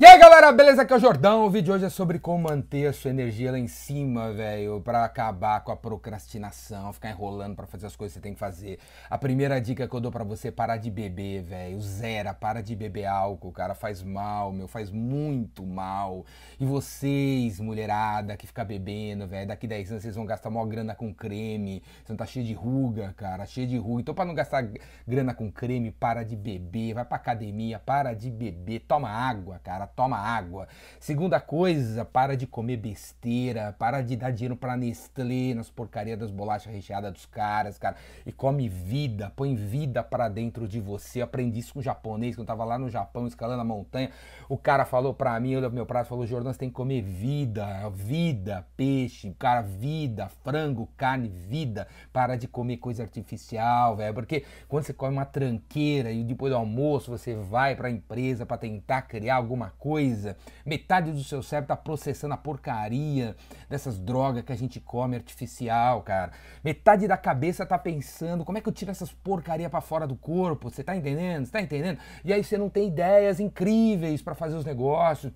E aí galera, beleza? Aqui é o Jordão. O vídeo de hoje é sobre como manter a sua energia lá em cima, velho, para acabar com a procrastinação, ficar enrolando para fazer as coisas que você tem que fazer. A primeira dica que eu dou para você é parar de beber, velho. Zera, para de beber álcool, cara, faz mal, meu, faz muito mal. E vocês, mulherada, que fica bebendo, velho, daqui 10 anos vocês vão gastar maior grana com creme. Você não tá cheio de ruga, cara, cheio de ruga. Então, para não gastar grana com creme, para de beber, vai pra academia, para de beber, toma água, cara toma água. Segunda coisa, para de comer besteira, para de dar dinheiro pra Nestlé, nas porcarias das bolachas recheadas dos caras, cara. E come vida, põe vida para dentro de você. Aprendi isso com japonês, quando eu tava lá no Japão, escalando a montanha. O cara falou pra mim, olha meu prato, falou, Jordão, você tem que comer vida, vida, peixe, cara, vida, frango, carne, vida. Para de comer coisa artificial, velho. Porque quando você come uma tranqueira e depois do almoço você vai pra empresa para tentar criar alguma coisa. Metade do seu cérebro tá processando a porcaria dessas drogas que a gente come artificial, cara. Metade da cabeça tá pensando como é que eu tiro essas porcaria para fora do corpo. Você tá entendendo? Você tá entendendo? E aí você não tem ideias incríveis para fazer os negócios.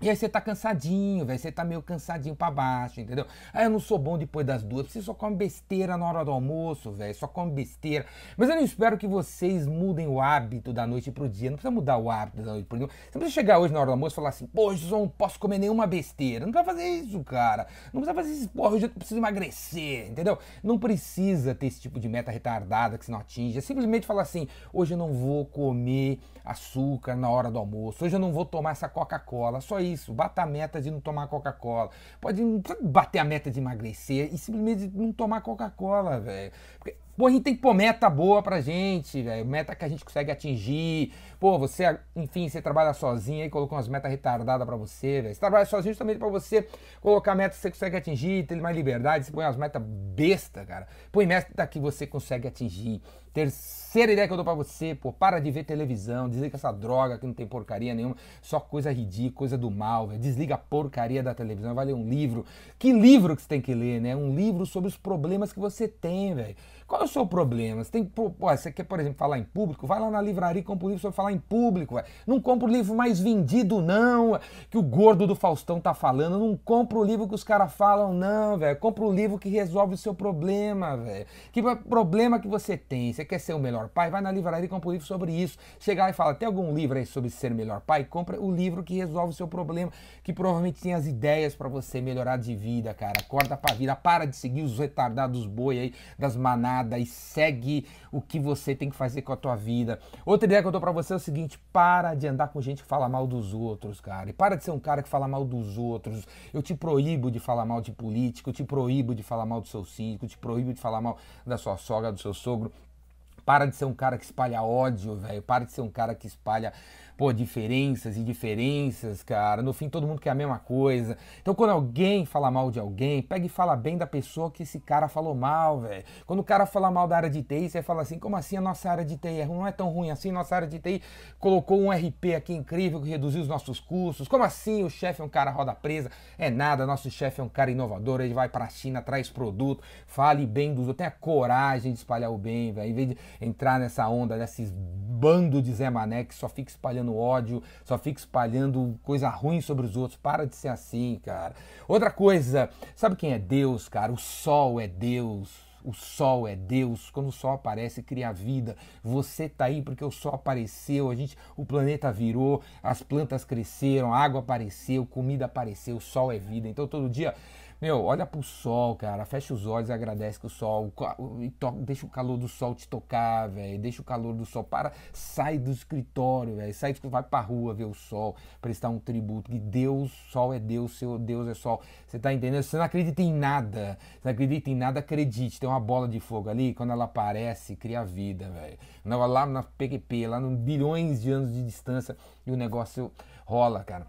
E aí você tá cansadinho, velho. Você tá meio cansadinho para baixo, entendeu? Aí eu não sou bom depois das duas. Você só come besteira na hora do almoço, velho. Só come besteira. Mas eu não espero que vocês mudem o hábito da noite pro dia. Não precisa mudar o hábito da noite pro dia. Você precisa chegar hoje na hora do almoço e falar assim, pô, hoje eu não posso comer nenhuma besteira. Não precisa fazer isso, cara. Não precisa fazer isso, porra, hoje eu preciso emagrecer, entendeu? Não precisa ter esse tipo de meta retardada que você não atinge. É simplesmente falar assim, hoje eu não vou comer açúcar na hora do almoço. Hoje eu não vou tomar essa Coca-Cola. Só isso isso, bata a meta de não tomar Coca-Cola. Pode bater a meta de emagrecer e simplesmente não tomar Coca-Cola, velho. Pô, a gente tem que pôr meta boa pra gente, velho. Meta que a gente consegue atingir. Pô, você, enfim, você trabalha sozinho aí, colocou umas metas retardadas pra você, velho. Você trabalha sozinho justamente pra você colocar metas que você consegue atingir, ter mais liberdade. Você põe umas metas besta, cara. Põe meta que você consegue atingir. Terceira ideia que eu dou pra você, pô, para de ver televisão, desliga essa droga que não tem porcaria nenhuma, só coisa ridícula, coisa do mal, velho. Desliga a porcaria da televisão, vai ler um livro. Que livro que você tem que ler, né? Um livro sobre os problemas que você tem, velho. Qual é o seu problema? Você tem pô, você quer, por exemplo, falar em público? Vai lá na livraria e compra um livro sobre falar em público, véio. Não compra o livro mais vendido, não, que o gordo do Faustão tá falando. Não compra o livro que os caras falam, não, velho. Compra o livro que resolve o seu problema, velho. Que problema que você tem? Você quer ser o melhor pai? Vai na livraria e compra um livro sobre isso. Chega lá e fala: tem algum livro aí sobre ser melhor pai? Compra o livro que resolve o seu problema, que provavelmente tem as ideias para você melhorar de vida, cara. Acorda pra vida, para de seguir os retardados boi aí das manadas nada e segue o que você tem que fazer com a tua vida. Outra ideia que eu dou para você é o seguinte: para de andar com gente que fala mal dos outros, cara. E para de ser um cara que fala mal dos outros. Eu te proíbo de falar mal de político, eu te proíbo de falar mal do seu síndico, eu te proíbo de falar mal da sua sogra, do seu sogro. Para de ser um cara que espalha ódio, velho. Para de ser um cara que espalha pô, diferenças e diferenças, cara. No fim, todo mundo quer a mesma coisa. Então, quando alguém fala mal de alguém, pega e fala bem da pessoa que esse cara falou mal, velho. Quando o cara fala mal da área de TI, você fala assim: como assim a nossa área de TI é? Não é tão ruim assim. Nossa área de TI colocou um RP aqui incrível que reduziu os nossos custos. Como assim o chefe é um cara roda presa? É nada, nosso chefe é um cara inovador. Ele vai pra China, traz produto, fale bem dos outros. Tenha coragem de espalhar o bem, velho. Em vez de entrar nessa onda desses bando de Zé Mané que só fica espalhando ódio, só fica espalhando coisa ruim sobre os outros. Para de ser assim, cara. Outra coisa, sabe quem é Deus, cara? O sol é Deus. O sol é Deus. Quando o sol aparece, cria vida. Você tá aí porque o sol apareceu, a gente, o planeta virou, as plantas cresceram, a água apareceu, comida apareceu, o sol é vida. Então todo dia meu, olha pro sol, cara. Fecha os olhos e agradece que o sol. E deixa o calor do sol te tocar, velho. Deixa o calor do sol. Para, sai do escritório, velho. Sai, vai pra rua ver o sol. Prestar um tributo. Que Deus, sol é Deus, seu Deus é sol. Você tá entendendo? Você não acredita em nada. Você não acredita em nada, acredite. Tem uma bola de fogo ali. Quando ela aparece, cria vida, velho. Lá na PQP, lá no bilhões de anos de distância. E o negócio rola, cara.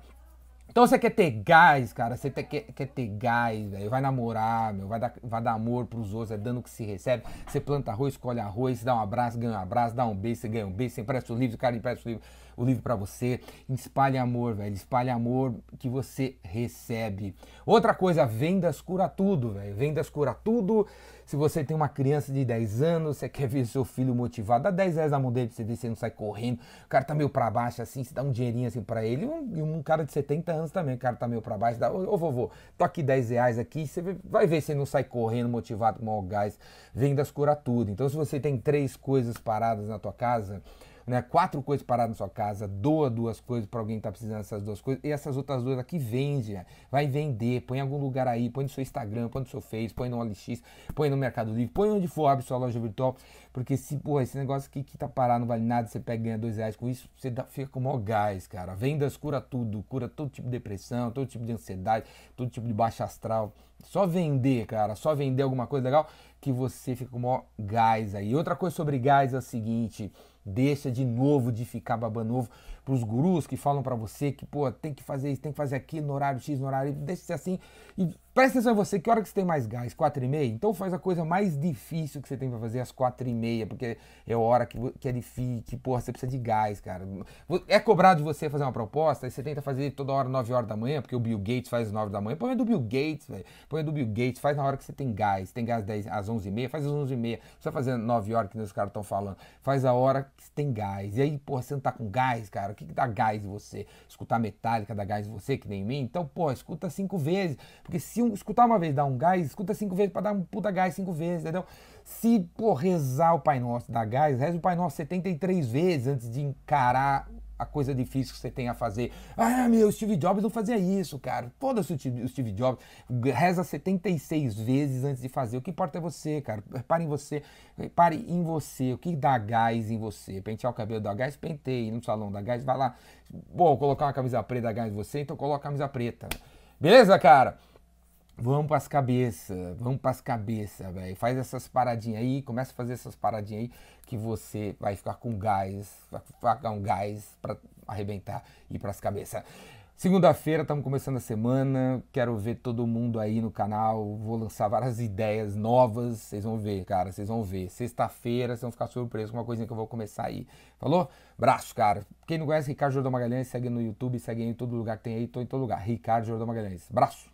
Então você quer ter gás, cara, você quer, quer ter gás, velho, vai namorar, meu, vai dar, vai dar amor pros outros, é dando que se recebe. Você planta arroz, colhe arroz, dá um abraço, ganha um abraço, dá um beijo, você ganha um beijo, você empresta o livro, o cara empresta o livro. O livro para você. Espalhe amor, velho. Espalhe amor que você recebe. Outra coisa, vendas cura tudo, velho. Vendas cura tudo. Se você tem uma criança de 10 anos, você quer ver seu filho motivado, dá 10 reais na mão dele pra você ver se ele não sai correndo. O cara tá meio pra baixo assim, você dá um dinheirinho assim pra ele. E um, um, cara de 70 anos também, o cara tá meio pra baixo, dá, ô, ô vovô, tô aqui 10 reais aqui, você vai ver se ele não sai correndo, motivado com o gás. Vendas cura tudo. Então se você tem três coisas paradas na tua casa, né, quatro coisas paradas na sua casa, doa duas coisas para alguém que está precisando dessas duas coisas, e essas outras duas aqui vende, vai vender, põe em algum lugar aí, põe no seu Instagram, põe no seu Face, põe no OLX, põe no Mercado Livre, põe onde for, abre sua loja virtual, porque se, pô, esse negócio aqui que tá parado não vale nada, você pega e ganha dois reais com isso, você dá, fica com o maior gás, cara. Vendas cura tudo, cura todo tipo de depressão, todo tipo de ansiedade, todo tipo de baixa astral. Só vender, cara, só vender alguma coisa legal que você fica com o maior gás aí. Outra coisa sobre gás é o seguinte, Deixa de novo de ficar babando ovo para os gurus que falam para você que, pô, tem que fazer isso, tem que fazer aquilo no horário X, no horário Y. Deixa de ser assim e Presta atenção em você, que hora que você tem mais gás? 4 e meia? Então faz a coisa mais difícil que você tem para fazer às 4 e meia, porque é hora que, que é difícil, que porra, você precisa de gás, cara. É cobrado de você fazer uma proposta, aí você tenta fazer toda hora 9 horas da manhã, porque o Bill Gates faz às 9 da manhã. Põe do Bill Gates, velho. Põe do Bill Gates, faz na hora que você tem gás. Tem gás 10, às 11 e meia, faz às 11 e meia. Não precisa fazer 9 horas que os caras estão falando. Faz a hora que tem gás. E aí, porra, você não tá com gás, cara. O que, que dá gás em você? Escutar metálica dá gás em você, que nem em mim? Então, pô, escuta cinco vezes. Porque se um, escutar uma vez dá um gás, escuta cinco vezes para dar um puta gás cinco vezes, entendeu? Se por rezar o Pai Nosso dá gás, reza o Pai Nosso 73 vezes antes de encarar a coisa difícil que você tem a fazer. Ah, meu, Steve Jobs não fazia isso, cara. Foda-se o Steve Jobs. Reza 76 vezes antes de fazer. O que importa é você, cara. Pare em você. Pare em você. O que dá gás em você? Pentear o cabelo dá gás? Penteie. No salão dá gás? Vai lá. Bom, colocar uma camisa preta dá gás em você? Então coloca a camisa preta. Beleza, cara? Vamos para as cabeças, vamos para as cabeças, velho. Faz essas paradinhas aí, começa a fazer essas paradinhas aí que você vai ficar com gás, vai ficar um gás para arrebentar e ir para as cabeças. Segunda-feira, estamos começando a semana. Quero ver todo mundo aí no canal. Vou lançar várias ideias novas. Vocês vão ver, cara. Vocês vão ver. Sexta-feira, vocês vão ficar surpresos com uma coisinha que eu vou começar aí. Falou? Braço, cara. Quem não conhece Ricardo Jordão Magalhães, segue no YouTube, segue em todo lugar que tem aí. Tô em todo lugar. Ricardo Jordão Magalhães. Braço.